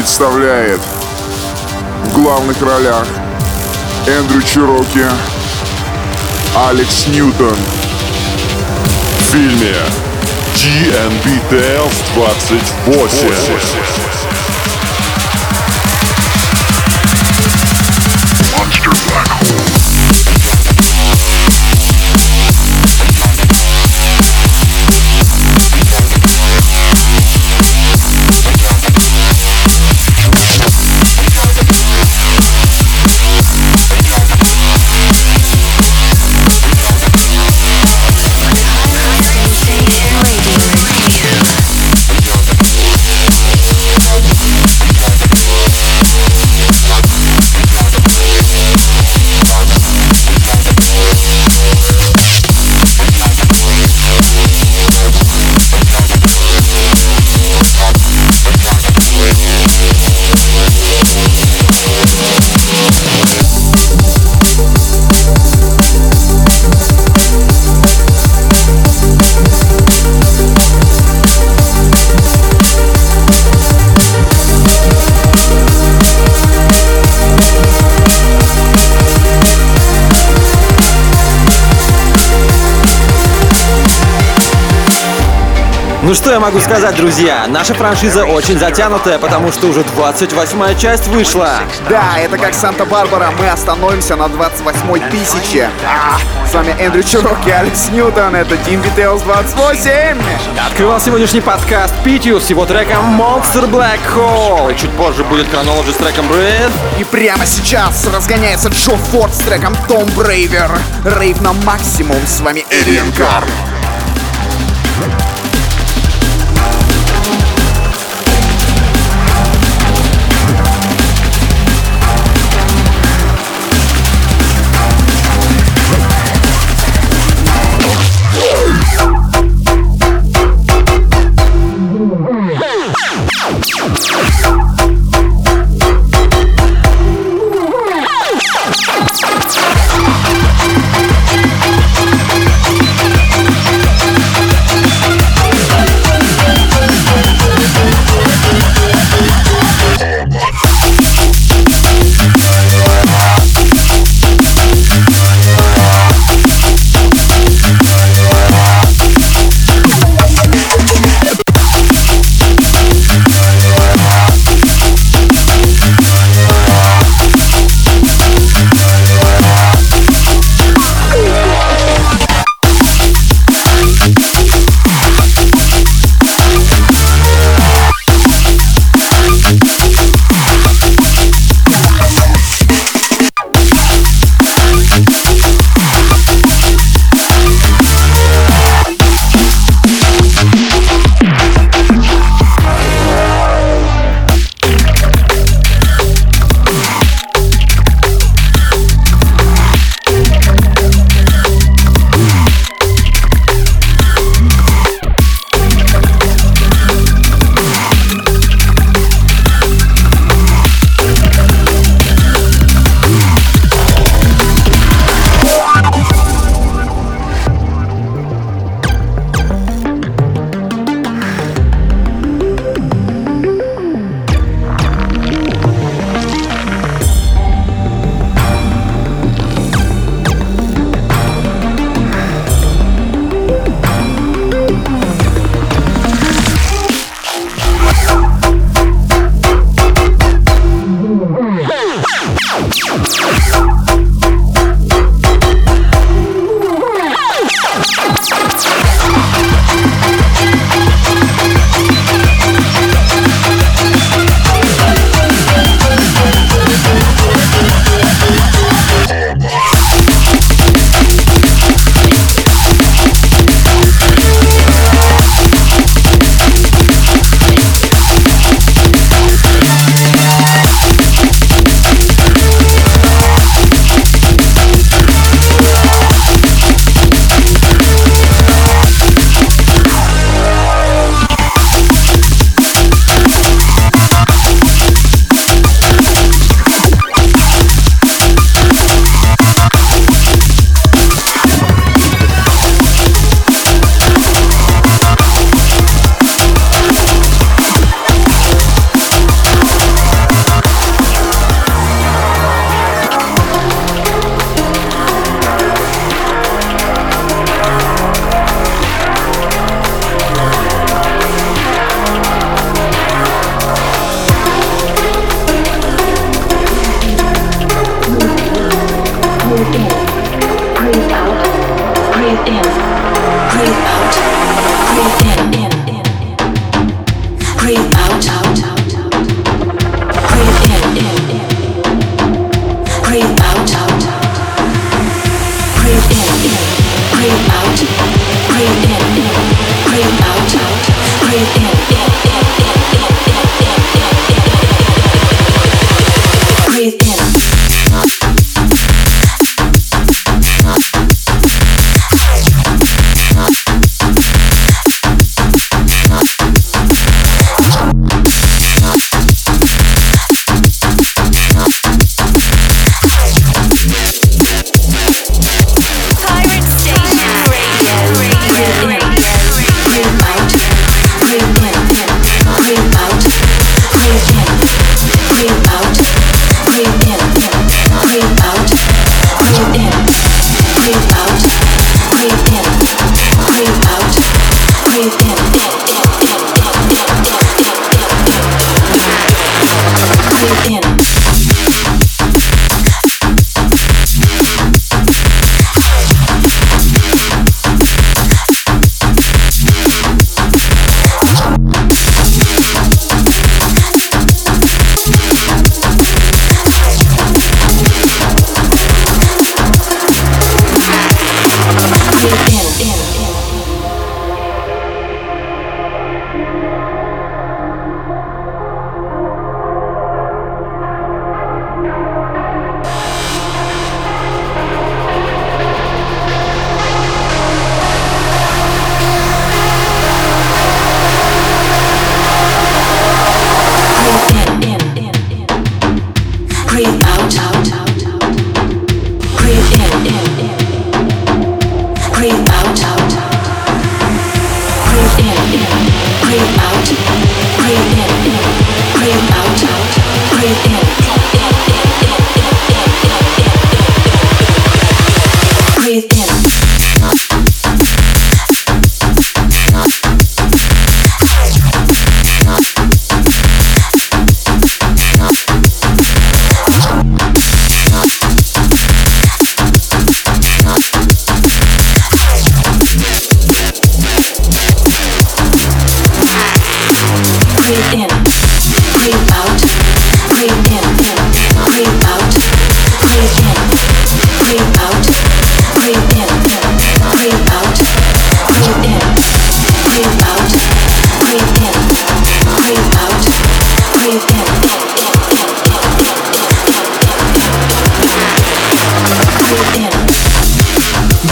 представляет в главных ролях Эндрю Чироки, Алекс Ньютон в фильме GNB Tales 28. Ну что я могу сказать, друзья? Наша франшиза очень затянутая, потому что уже 28 часть вышла. Да, это как Санта-Барбара, мы остановимся на 28 тысяче. А, с вами Эндрю Чурок и Алекс Ньютон, это Team Details 28. Открывал сегодняшний подкаст Питью с его треком Monster Black Hole. Чуть позже будет хронология с треком Breath. И прямо сейчас разгоняется Джо Форд с треком Том Брейвер. Рейв на максимум, с вами Alien Car.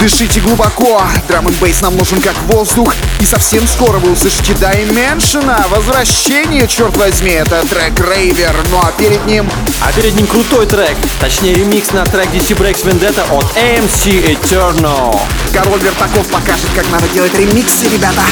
Дышите глубоко, драм бейс нам нужен как воздух. И совсем скоро вы услышите Дайменшина. Возвращение, черт возьми, это трек Рейвер. Ну а перед ним А перед ним крутой трек, точнее ремикс на трек DC Breaks Vendetta от AMC Eternal. Король Вертаков покажет, как надо делать ремиксы, ребята.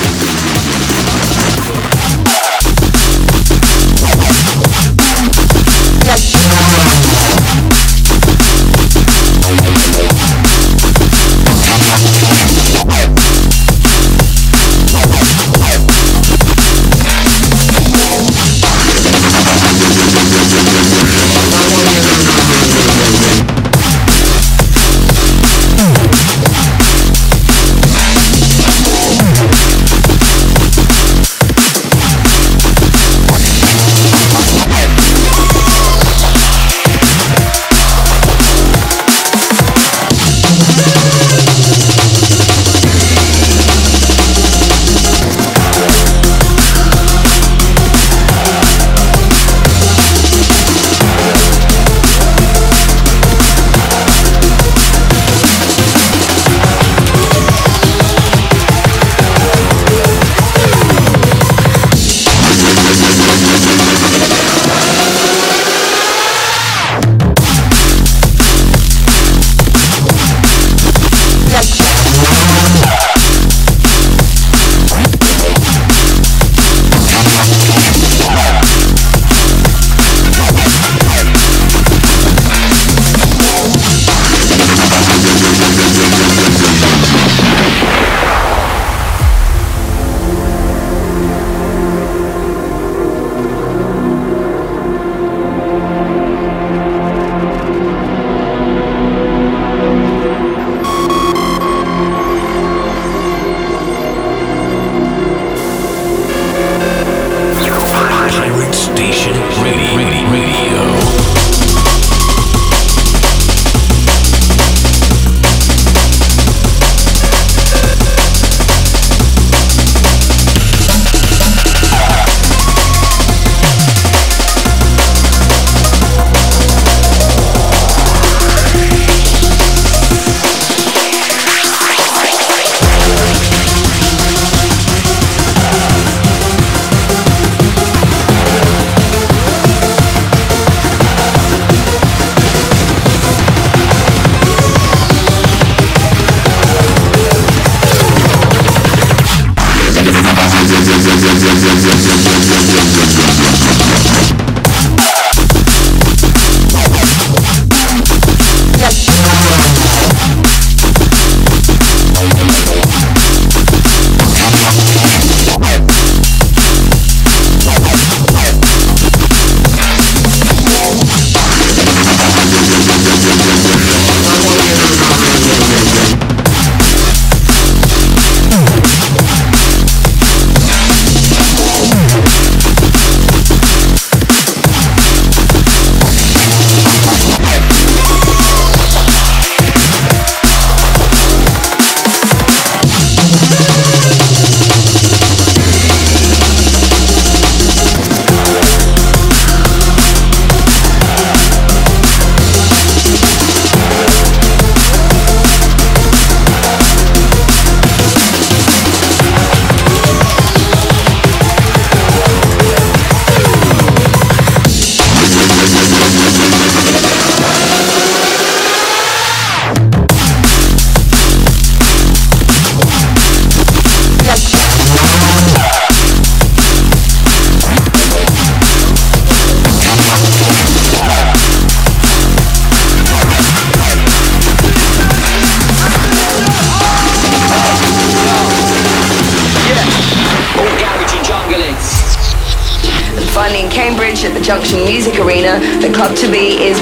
Club to be is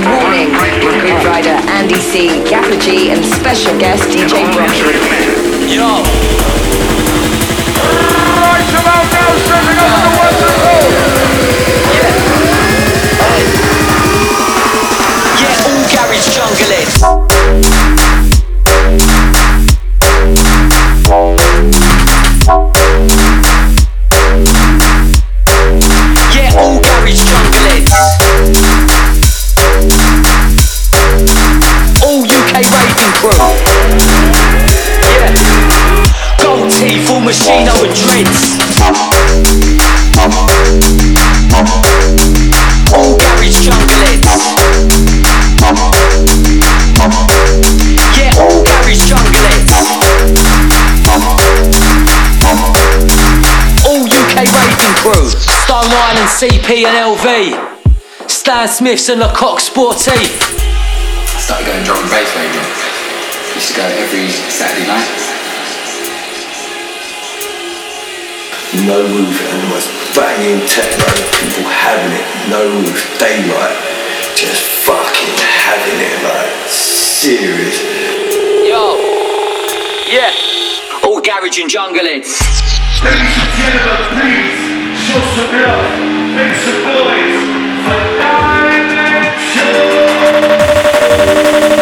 Wine and LV. Stan Smiths and Lecoq Sporty. I started going drum and bass raving. Used to go every Saturday night. no roof and the most banging techno, people having it, no roof, daylight, just fucking having it, like serious. Yo. Yeah. All garage and jungling. Make some noise for Diamond Show.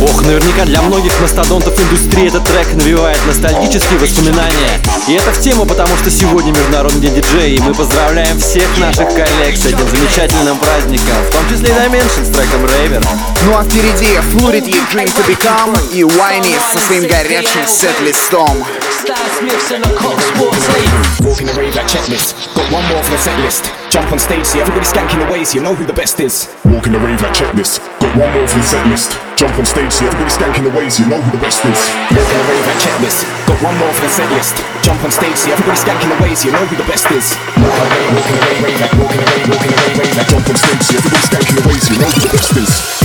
Ох, наверняка для многих мастодонтов индустрии этот трек навевает ностальгические воспоминания. И это в тему, потому что сегодня Международный день диджея, и мы поздравляем всех наших коллег с этим замечательным праздником, в том числе и Dimension с треком Raver. Ну а впереди Fluidity Dream to Become и Whiny со своим горячим сет-листом. Walking the rave like checklist. Got one more for the set list. Jump on stage, see everybody skanking away, so you know who the best is. Walking the rave like checklist. Got one more for the set list. Jump on stage, see everybody skanking the ways, you know who the best is. Walking the rave like checklist. Got one more for the set list. Jump on stage, see everybody skanking away, so you know who the best is. Walking the rave, walking the rave, rave like walking the rave, walking the rave, rave like jump on stage, see everybody skanking the ways, you know who the best is.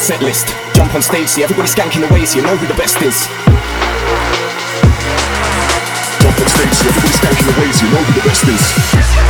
The set list. Jump on stage, see everybody skanking away, so you know who the best is. Jump on stage, see everybody skanking the ways, you know who the best is.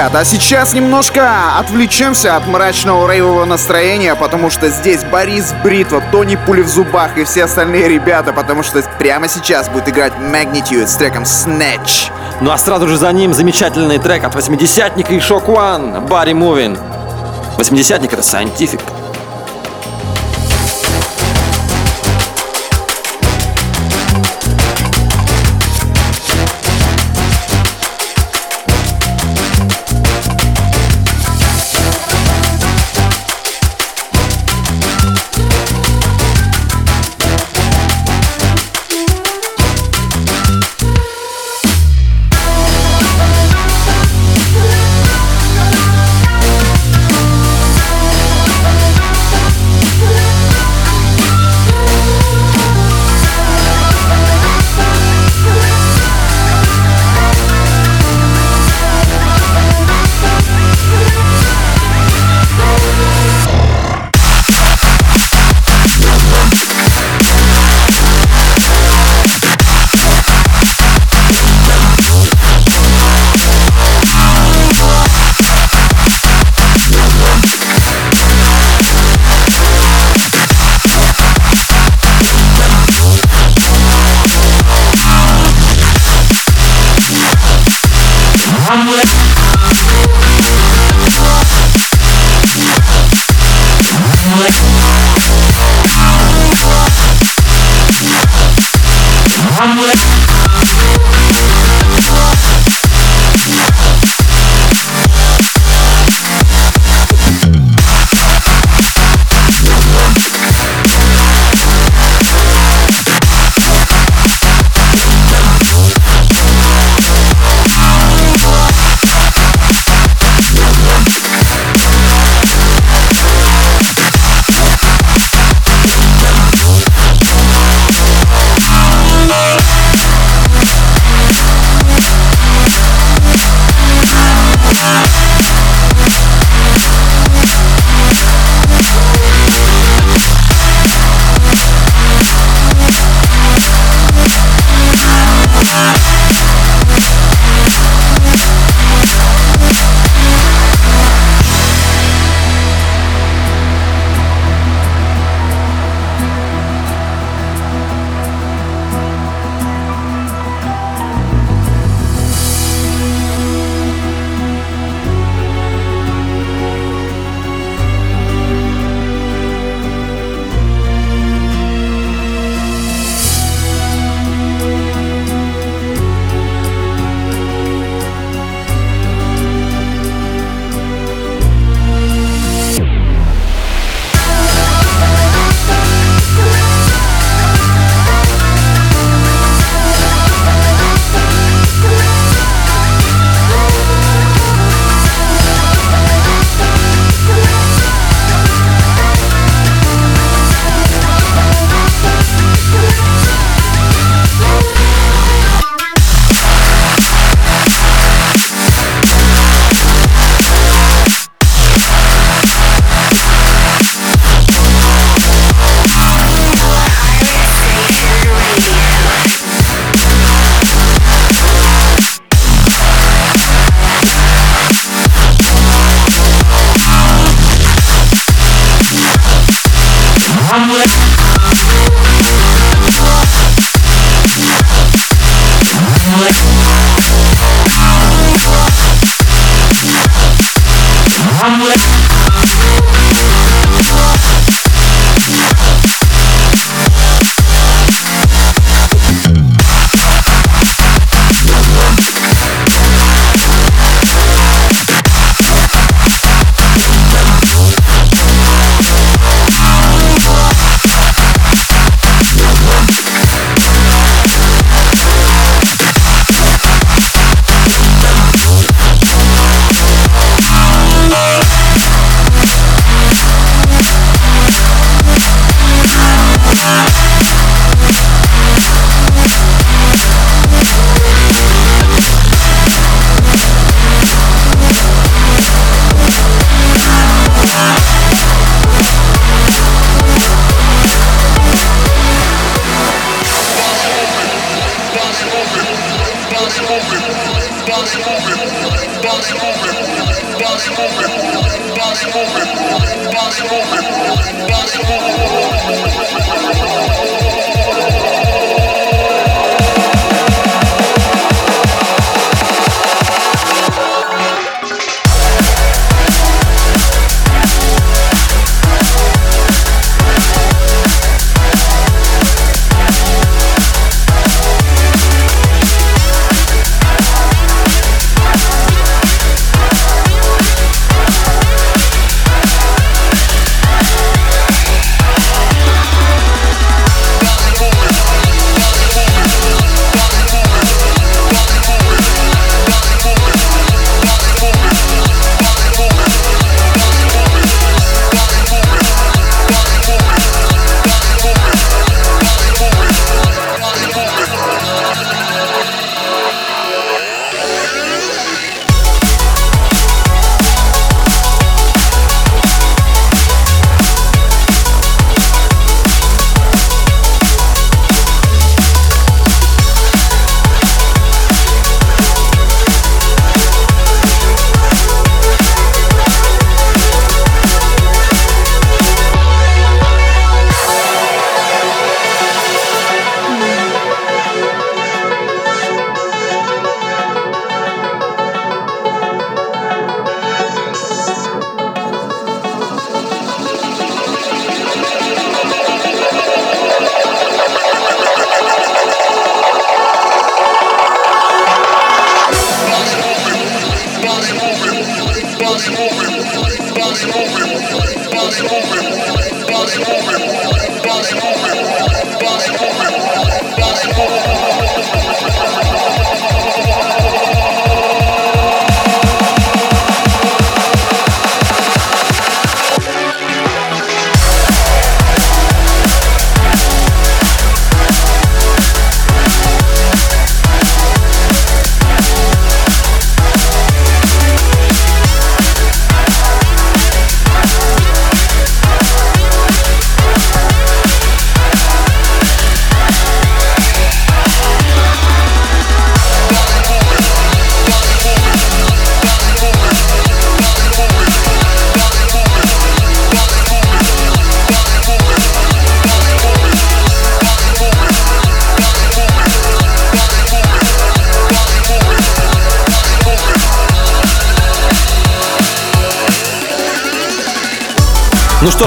Ребята, а сейчас немножко отвлечемся от мрачного рейвового настроения, потому что здесь Борис Бритва, Тони Пули в зубах и все остальные ребята, потому что прямо сейчас будет играть Magnitude с треком Snatch. Ну а сразу же за ним замечательный трек от восьмидесятника и Шок One, Барри Мувин. Восьмидесятник это Scientific.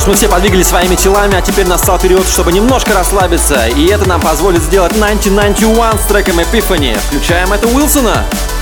Ж, мы все подвигались своими телами, а теперь настал период, чтобы немножко расслабиться. И это нам позволит сделать 1991 с треком Epiphany. Включаем это Уилсона. самый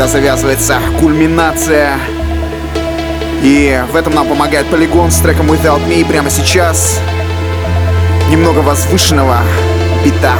когда завязывается кульминация. И в этом нам помогает полигон с треком Without Me прямо сейчас. Немного возвышенного бита.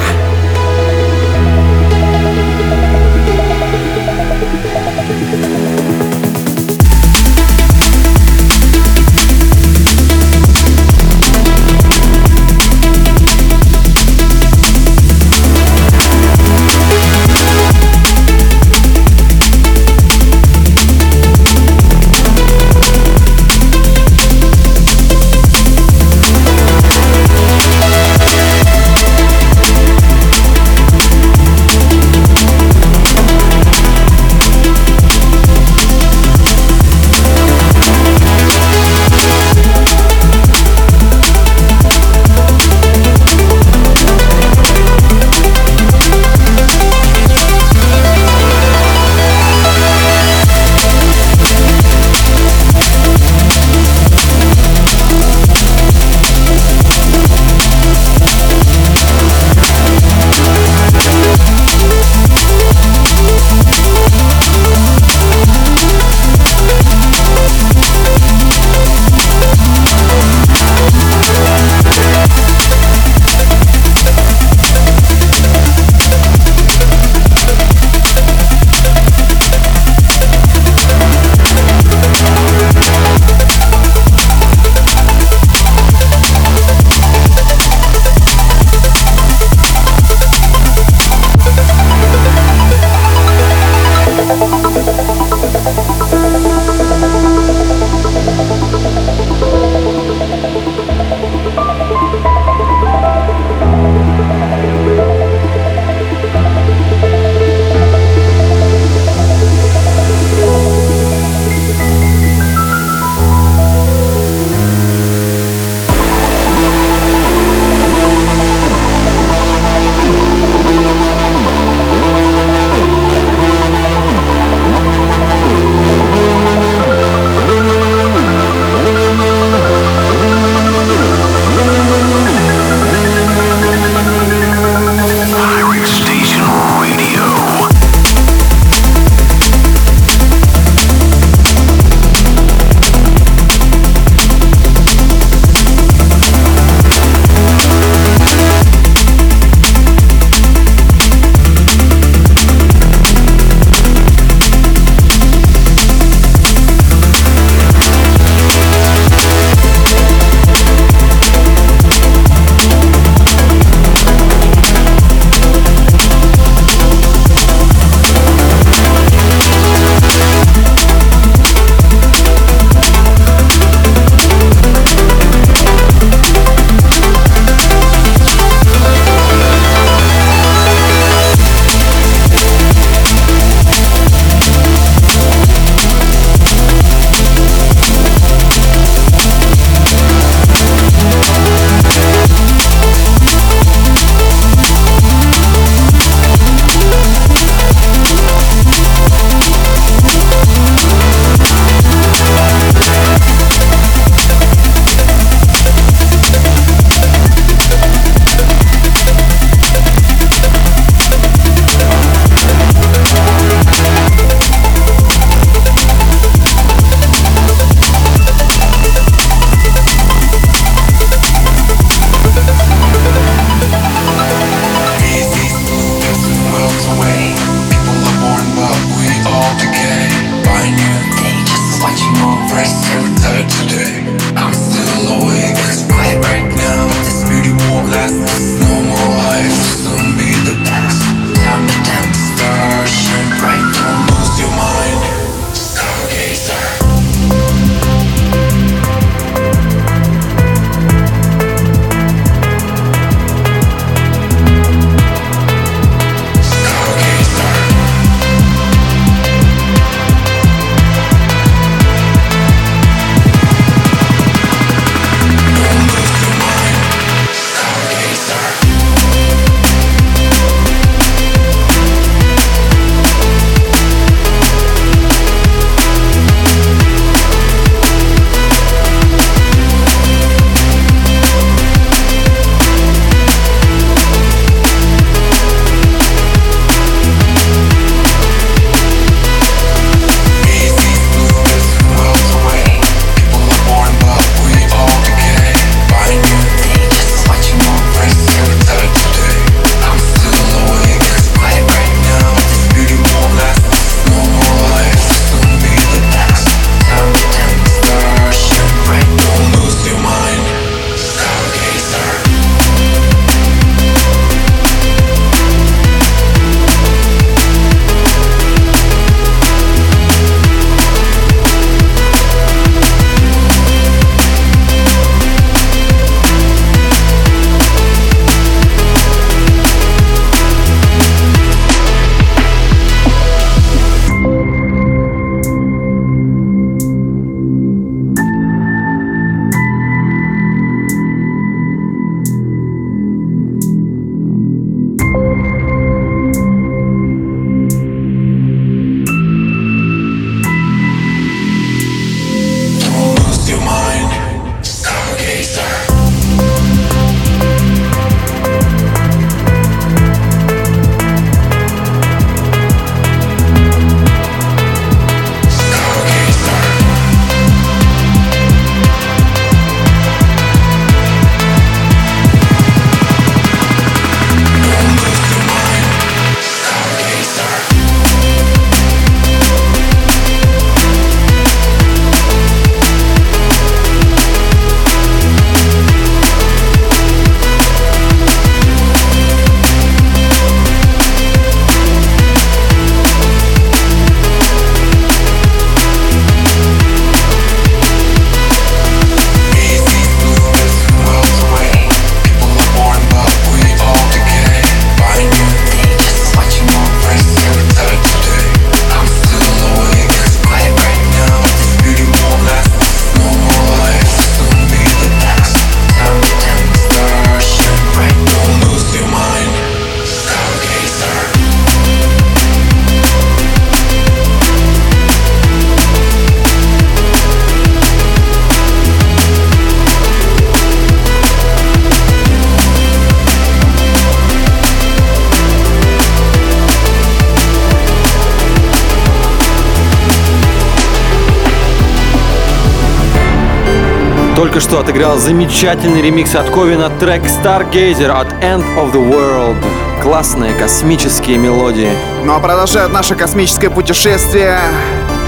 Что отыграл замечательный ремикс от Кови на трек Stargazer от End of the World. Классные космические мелодии. Ну а продолжает наше космическое путешествие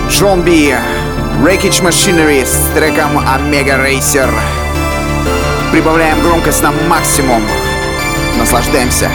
Джон Би, Wreckage Machinery с треком Omega Racer. Прибавляем громкость на максимум. Наслаждаемся.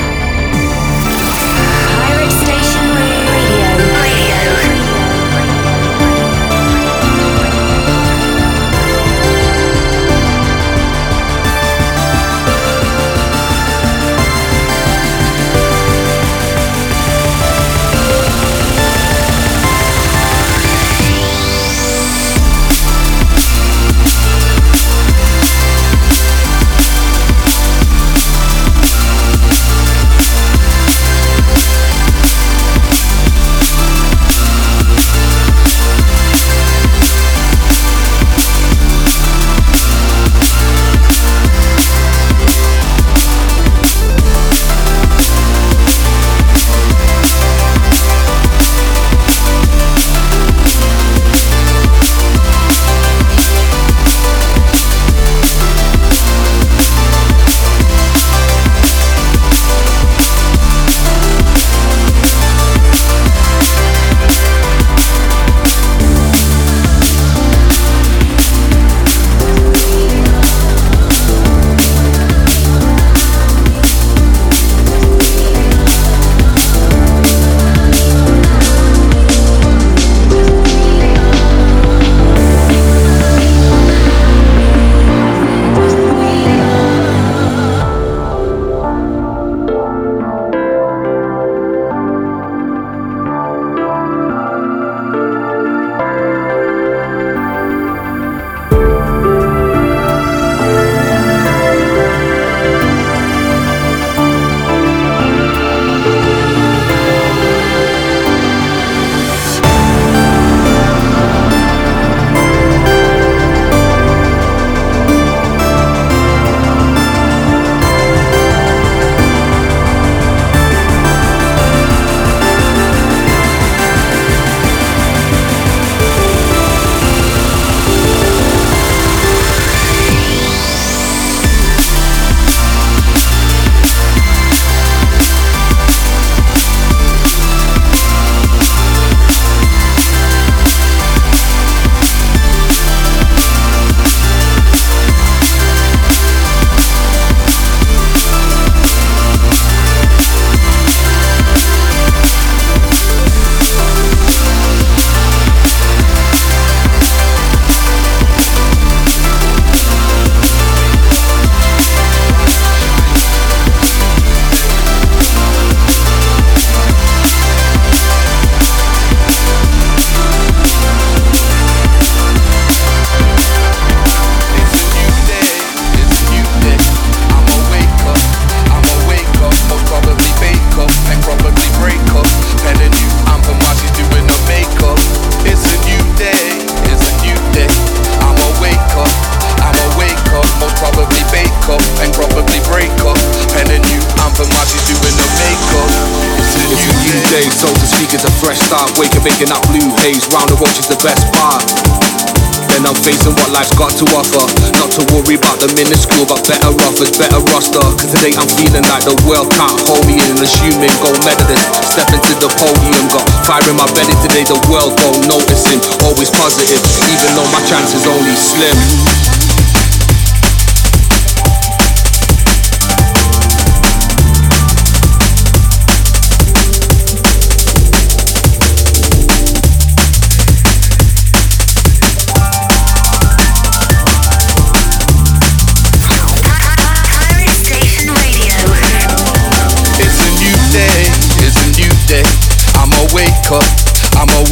Muslim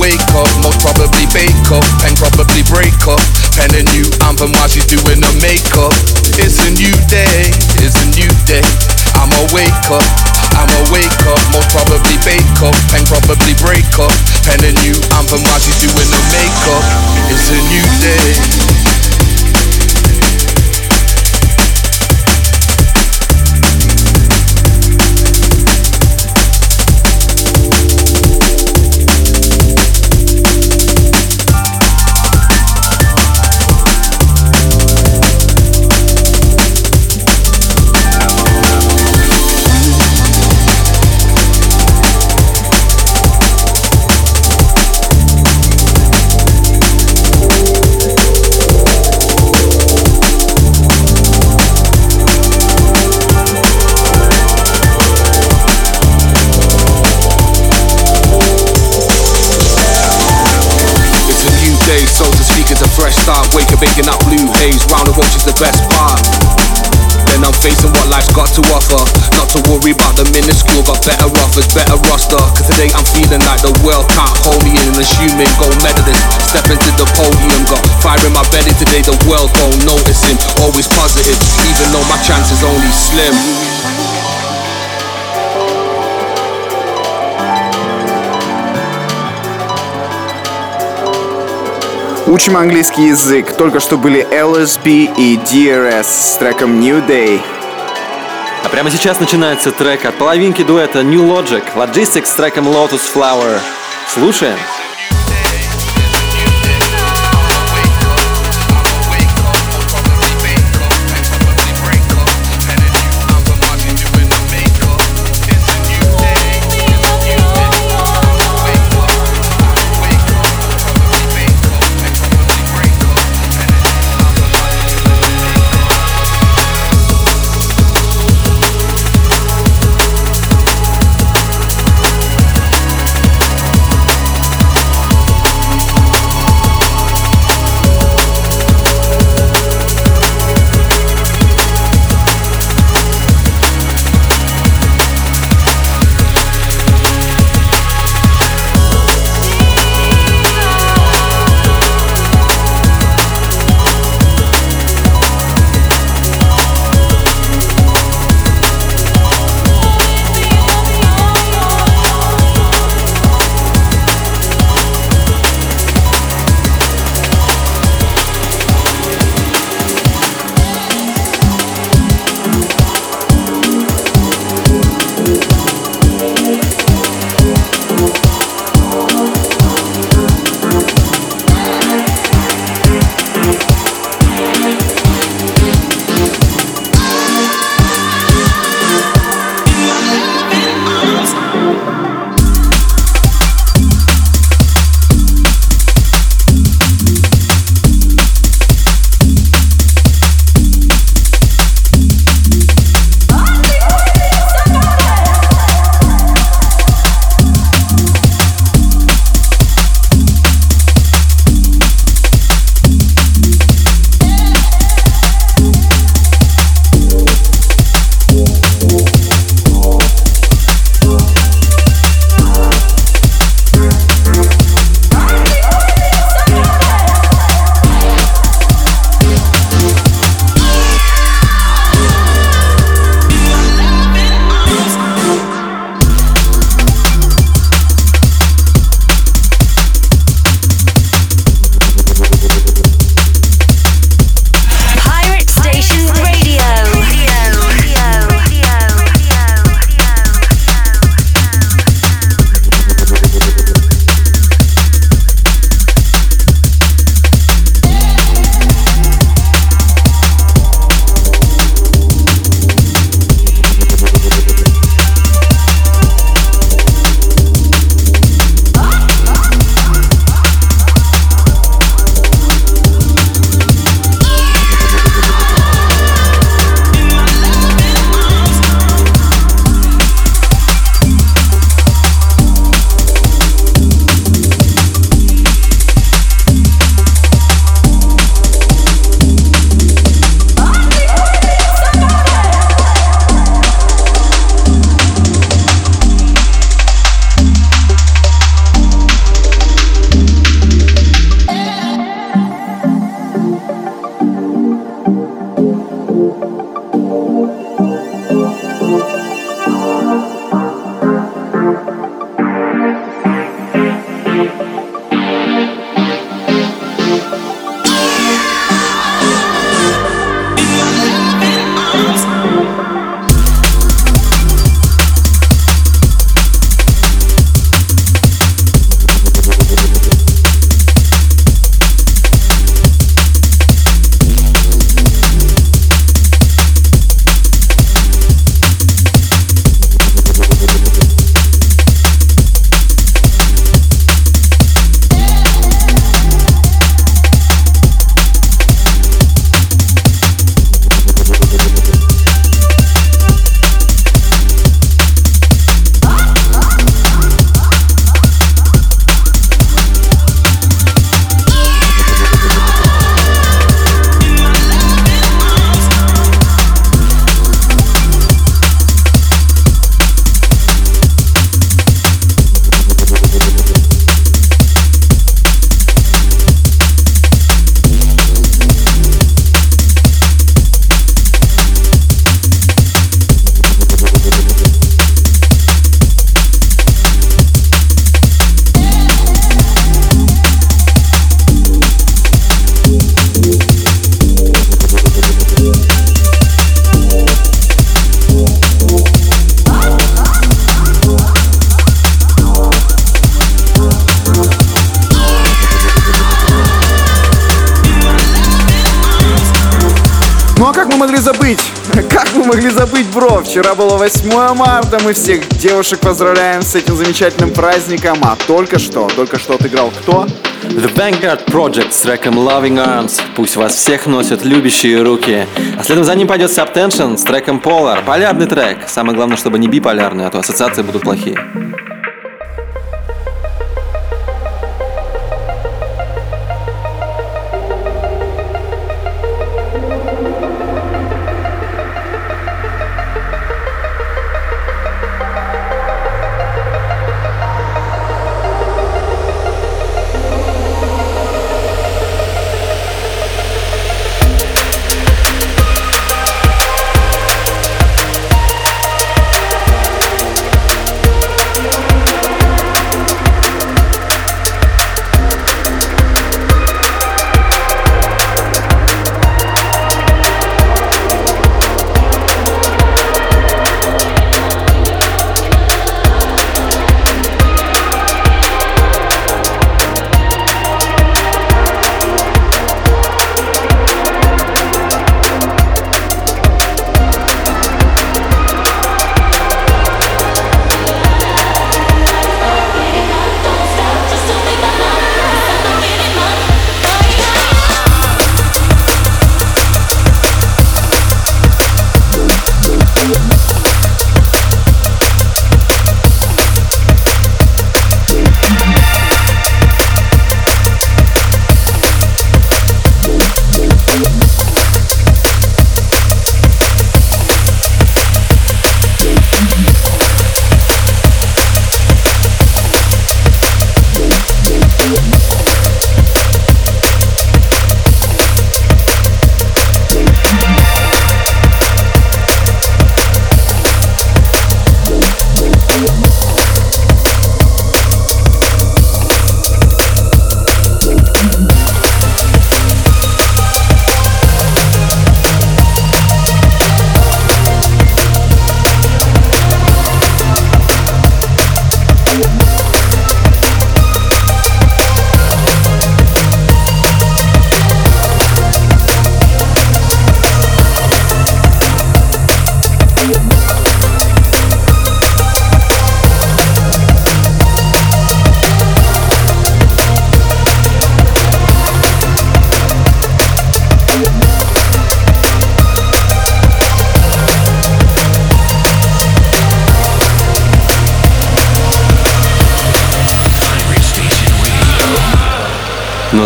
wake up, most probably bake up and probably break up. And a new anthem while she's doing her makeup. It's a new day, it's a new day. I'ma wake up, I'ma wake up, most probably bake up and probably break up. And a new anthem while she's doing her makeup. It's a new day. Baking that blue haze. Round the roach is the best part. Then I'm facing what life's got to offer. Not to worry about the minuscule, got better offers, better roster. Cause today I'm feeling like the world can't hold me in. Assuming gold medalist, step into the podium. Got fire in my belly today, the world don't notice him. Always positive, even though my chance is only slim. Учим английский язык. Только что были LSB и DRS с треком New Day. А прямо сейчас начинается трек от половинки дуэта New Logic, Logistics с треком Lotus Flower. Слушаем. могли Вчера было 8 марта, мы всех девушек поздравляем с этим замечательным праздником. А только что, только что отыграл кто? The Vanguard Project с треком Loving Arms. Пусть вас всех носят любящие руки. А следом за ним пойдет Subtension с треком Polar. Полярный трек. Самое главное, чтобы не биполярный, а то ассоциации будут плохие.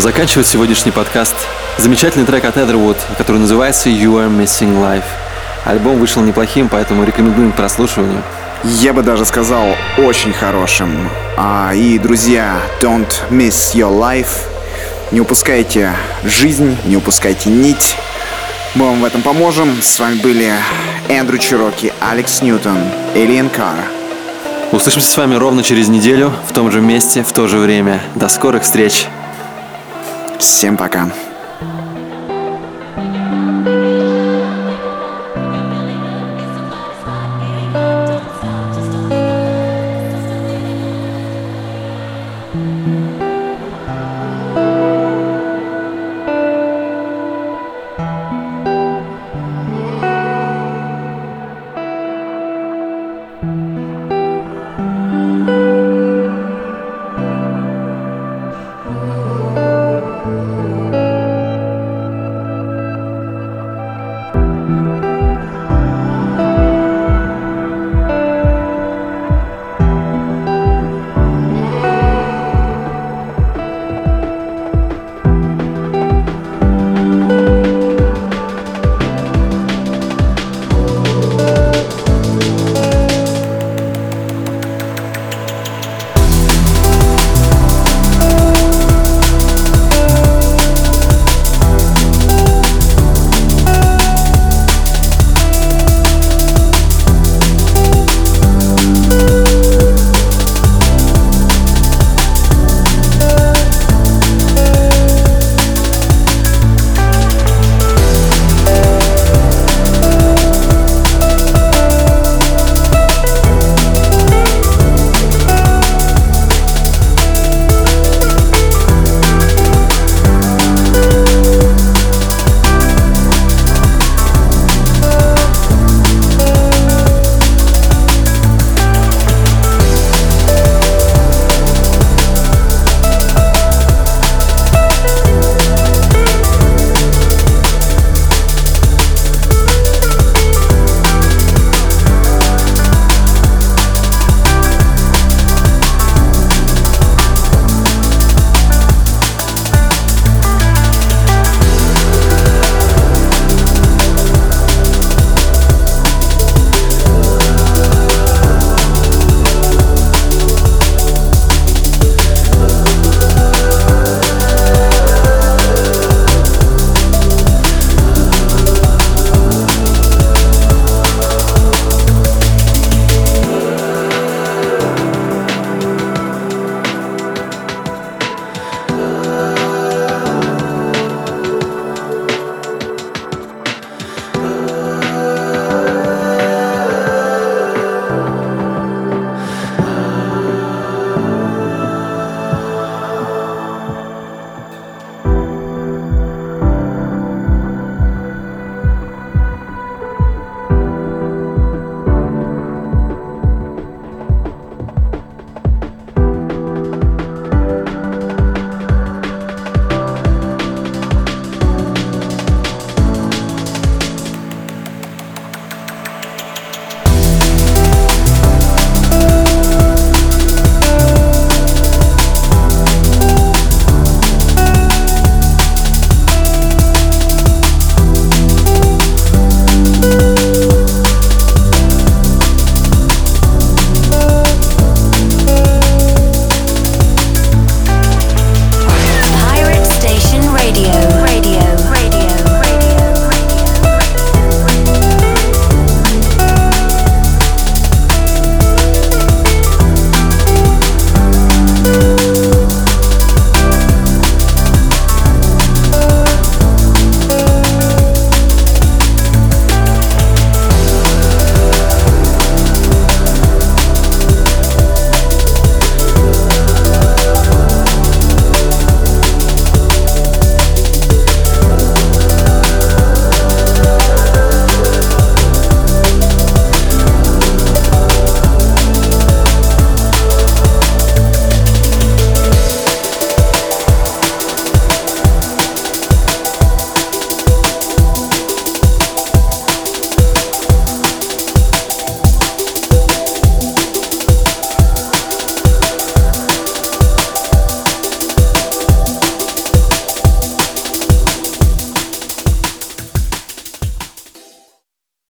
Заканчивает сегодняшний подкаст замечательный трек от Эдервуд, который называется You Are Missing Life. Альбом вышел неплохим, поэтому рекомендуем к прослушиванию. Я бы даже сказал, очень хорошим. А, и, друзья, don't miss your life. Не упускайте жизнь, не упускайте нить. Мы вам в этом поможем. С вами были Эндрю Чироки, Алекс Ньютон, Элиен Карр. Услышимся с вами ровно через неделю, в том же месте, в то же время. До скорых встреч! Всем пока.